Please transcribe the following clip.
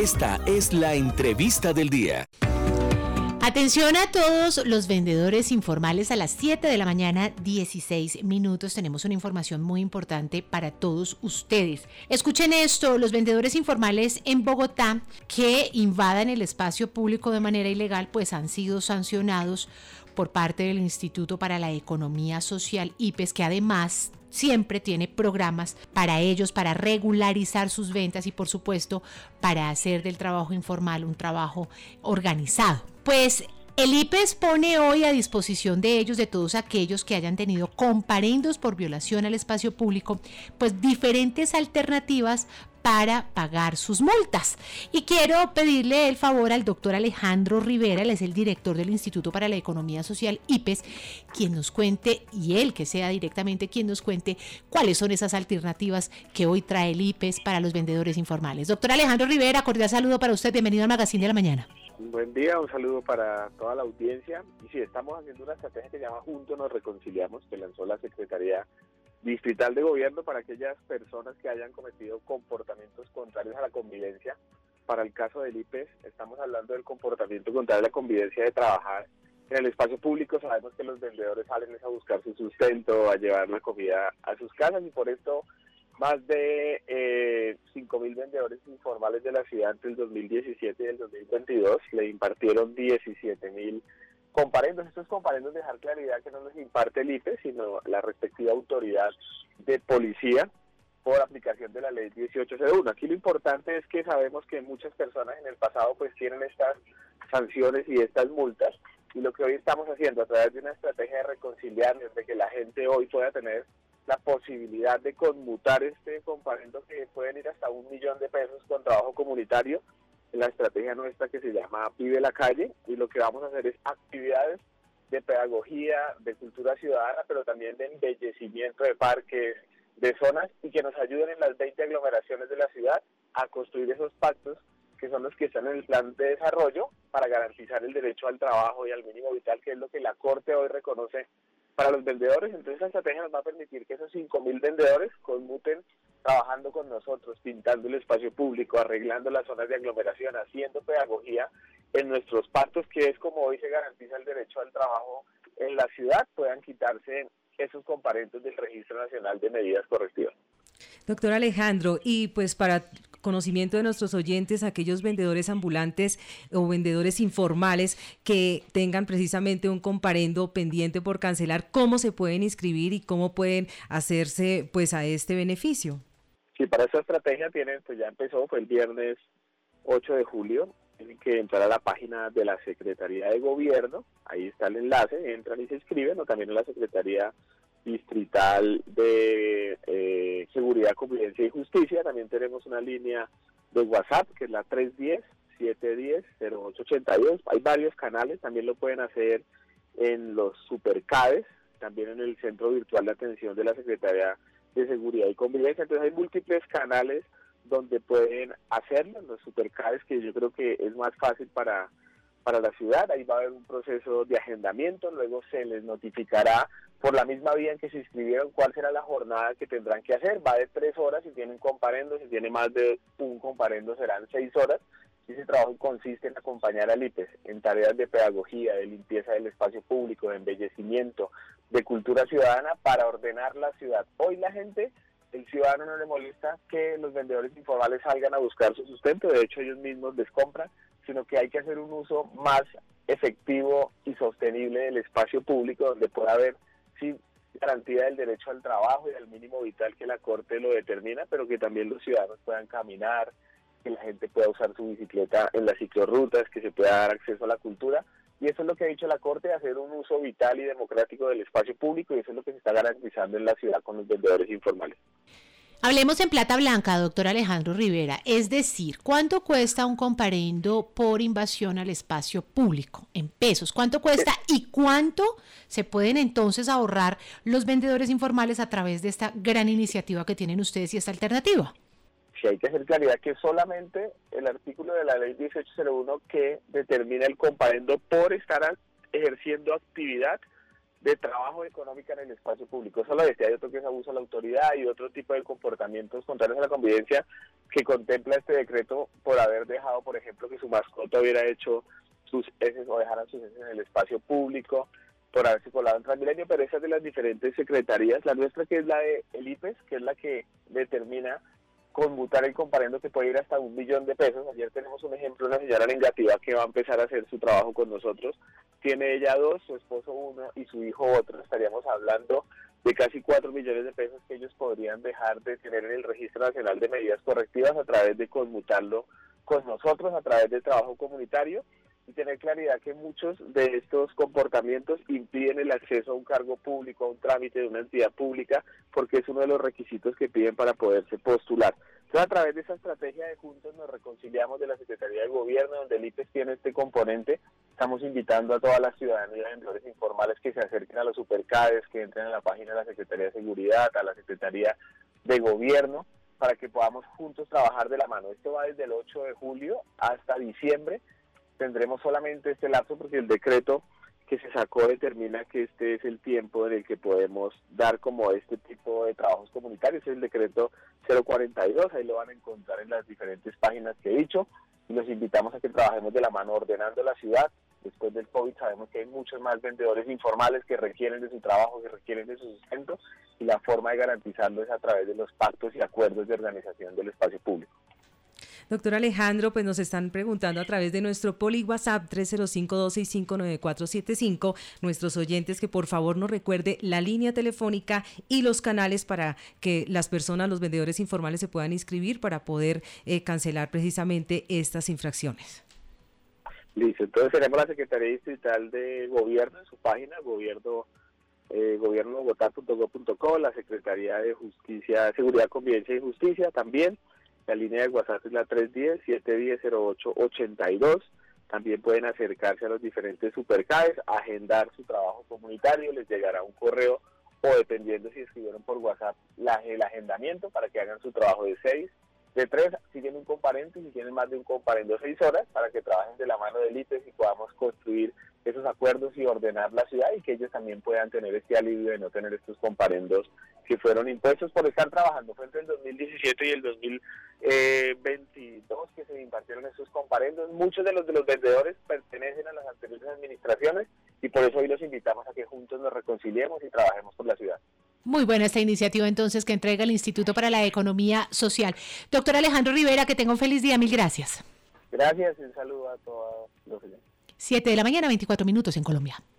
Esta es la entrevista del día. Atención a todos los vendedores informales a las 7 de la mañana, 16 minutos. Tenemos una información muy importante para todos ustedes. Escuchen esto, los vendedores informales en Bogotá que invadan el espacio público de manera ilegal pues han sido sancionados por parte del Instituto para la Economía Social IPES que además siempre tiene programas para ellos, para regularizar sus ventas y por supuesto para hacer del trabajo informal un trabajo organizado. Pues el IPES pone hoy a disposición de ellos, de todos aquellos que hayan tenido comparendos por violación al espacio público, pues diferentes alternativas para pagar sus multas. Y quiero pedirle el favor al doctor Alejandro Rivera, él es el director del Instituto para la Economía Social IPES, quien nos cuente, y él que sea directamente quien nos cuente cuáles son esas alternativas que hoy trae el IPES para los vendedores informales. Doctor Alejandro Rivera, cordial saludo para usted, bienvenido al Magazine de la Mañana. Buen día, un saludo para toda la audiencia. Y sí, estamos haciendo una estrategia que se llama Juntos nos reconciliamos, que lanzó la Secretaría distrital de gobierno para aquellas personas que hayan cometido comportamientos contrarios a la convivencia. Para el caso del IPES, estamos hablando del comportamiento contrario a la convivencia de trabajar en el espacio público. Sabemos que los vendedores salen a buscar su sustento, a llevar la comida a sus casas y por esto más de eh, 5.000 vendedores informales de la ciudad entre el 2017 y el 2022 le impartieron 17.000 comparendos. Estos comparendos dejar claridad que no los imparte el IPE, sino la respectiva autoridad de policía por aplicación de la ley 1801. Aquí lo importante es que sabemos que muchas personas en el pasado pues tienen estas sanciones y estas multas y lo que hoy estamos haciendo a través de una estrategia de reconciliar, de que la gente hoy pueda tener la posibilidad de conmutar este comparendo que pueden ir hasta un millón de pesos con trabajo comunitario la estrategia nuestra que se llama Vive la Calle y lo que vamos a hacer es actividades de pedagogía, de cultura ciudadana, pero también de embellecimiento de parques, de zonas y que nos ayuden en las 20 aglomeraciones de la ciudad a construir esos pactos que son los que están en el plan de desarrollo para garantizar el derecho al trabajo y al mínimo vital, que es lo que la Corte hoy reconoce para los vendedores. Entonces, la estrategia nos va a permitir que esos 5.000 vendedores conmuten trabajando con nosotros, pintando el espacio público, arreglando las zonas de aglomeración, haciendo pedagogía en nuestros pactos, que es como hoy se garantiza el derecho al trabajo en la ciudad, puedan quitarse esos comparentos del Registro Nacional de Medidas Correctivas. Doctor Alejandro, y pues para conocimiento de nuestros oyentes, aquellos vendedores ambulantes o vendedores informales que tengan precisamente un comparendo pendiente por cancelar, ¿cómo se pueden inscribir y cómo pueden hacerse pues a este beneficio? Sí, para esta estrategia tienen, pues ya empezó, fue el viernes 8 de julio, tienen que entrar a la página de la Secretaría de Gobierno, ahí está el enlace, entran y se inscriben, o también en la Secretaría Distrital de eh, Seguridad, Convivencia y Justicia, también tenemos una línea de WhatsApp, que es la 310-710-0882, hay varios canales, también lo pueden hacer en los supercades, también en el Centro Virtual de Atención de la Secretaría de seguridad y convivencia. Entonces hay múltiples canales donde pueden hacerlo, los supercars que yo creo que es más fácil para, para la ciudad. Ahí va a haber un proceso de agendamiento, luego se les notificará por la misma vía en que se inscribieron cuál será la jornada que tendrán que hacer. Va de tres horas si tienen comparendo, si tiene más de un comparendo serán seis horas. Ese trabajo consiste en acompañar al IPES en tareas de pedagogía, de limpieza del espacio público, de embellecimiento, de cultura ciudadana para ordenar la ciudad. Hoy la gente, el ciudadano no le molesta que los vendedores informales salgan a buscar su sustento, de hecho ellos mismos les compran, sino que hay que hacer un uso más efectivo y sostenible del espacio público donde pueda haber sí garantía del derecho al trabajo y al mínimo vital que la Corte lo determina, pero que también los ciudadanos puedan caminar, que la gente pueda usar su bicicleta en las ciclorrutas, que se pueda dar acceso a la cultura. Y eso es lo que ha dicho la Corte, hacer un uso vital y democrático del espacio público y eso es lo que se está garantizando en la ciudad con los vendedores informales. Hablemos en plata blanca, doctor Alejandro Rivera. Es decir, ¿cuánto cuesta un comparendo por invasión al espacio público en pesos? ¿Cuánto cuesta y cuánto se pueden entonces ahorrar los vendedores informales a través de esta gran iniciativa que tienen ustedes y esta alternativa? si hay que hacer claridad que solamente el artículo de la ley 1801 que determina el comparendo por estar ejerciendo actividad de trabajo económica en el espacio público. Eso lo decía, hay otro que es abuso a la autoridad y otro tipo de comportamientos contrarios a la convivencia que contempla este decreto por haber dejado, por ejemplo, que su mascota hubiera hecho sus heces o dejaran sus heces en el espacio público, por haberse colado en Transmilenio, pero esas de las diferentes secretarías, la nuestra que es la de el IPES, que es la que determina conmutar el comparendo que puede ir hasta un millón de pesos. Ayer tenemos un ejemplo una señora negativa que va a empezar a hacer su trabajo con nosotros. Tiene ella dos, su esposo uno y su hijo otro. Estaríamos hablando de casi cuatro millones de pesos que ellos podrían dejar de tener en el Registro Nacional de Medidas Correctivas a través de conmutarlo con nosotros, a través del trabajo comunitario y tener claridad que muchos de estos comportamientos impiden el acceso a un cargo público, a un trámite de una entidad pública, porque es uno de los requisitos que piden para poderse postular. Entonces, a través de esa estrategia de juntos nos reconciliamos de la Secretaría de Gobierno, donde el IPES tiene este componente. Estamos invitando a toda la ciudadanía de vendedores informales que se acerquen a los supercades, que entren a la página de la Secretaría de Seguridad, a la Secretaría de Gobierno, para que podamos juntos trabajar de la mano. Esto va desde el 8 de julio hasta diciembre tendremos solamente este lapso porque el decreto que se sacó determina que este es el tiempo en el que podemos dar como este tipo de trabajos comunitarios, es el decreto 042, ahí lo van a encontrar en las diferentes páginas que he dicho, y los invitamos a que trabajemos de la mano ordenando la ciudad. Después del COVID sabemos que hay muchos más vendedores informales que requieren de su trabajo, que requieren de su sustento, y la forma de garantizarlo es a través de los pactos y acuerdos de organización del espacio público. Doctor Alejandro, pues nos están preguntando a través de nuestro poli WhatsApp 305-265-9475, nuestros oyentes que por favor nos recuerde la línea telefónica y los canales para que las personas, los vendedores informales se puedan inscribir para poder eh, cancelar precisamente estas infracciones. Listo, entonces tenemos la Secretaría Distrital de Gobierno en su página, gobierno eh, la Secretaría de Justicia, Seguridad, Convivencia y Justicia también, la línea de WhatsApp es la 310-710-0882. También pueden acercarse a los diferentes supercades, agendar su trabajo comunitario, les llegará un correo o dependiendo si escribieron por WhatsApp el agendamiento para que hagan su trabajo de 6, de 3, si tienen un comparente, si tienen más de un comparendo, 6 horas para que trabajen de la mano del IPES y podamos construir esos acuerdos y ordenar la ciudad y que ellos también puedan tener este alivio de no tener estos comparendos que fueron impuestos por estar trabajando. Fue entre el 2017 y el 2022 que se impartieron esos comparendos. Muchos de los de los vendedores pertenecen a las anteriores administraciones y por eso hoy los invitamos a que juntos nos reconciliemos y trabajemos por la ciudad. Muy buena esta iniciativa entonces que entrega el Instituto para la Economía Social. Doctor Alejandro Rivera, que tenga un feliz día. Mil gracias. Gracias y un saludo a todos los oyentes. 7 de la mañana, 24 minutos en Colombia.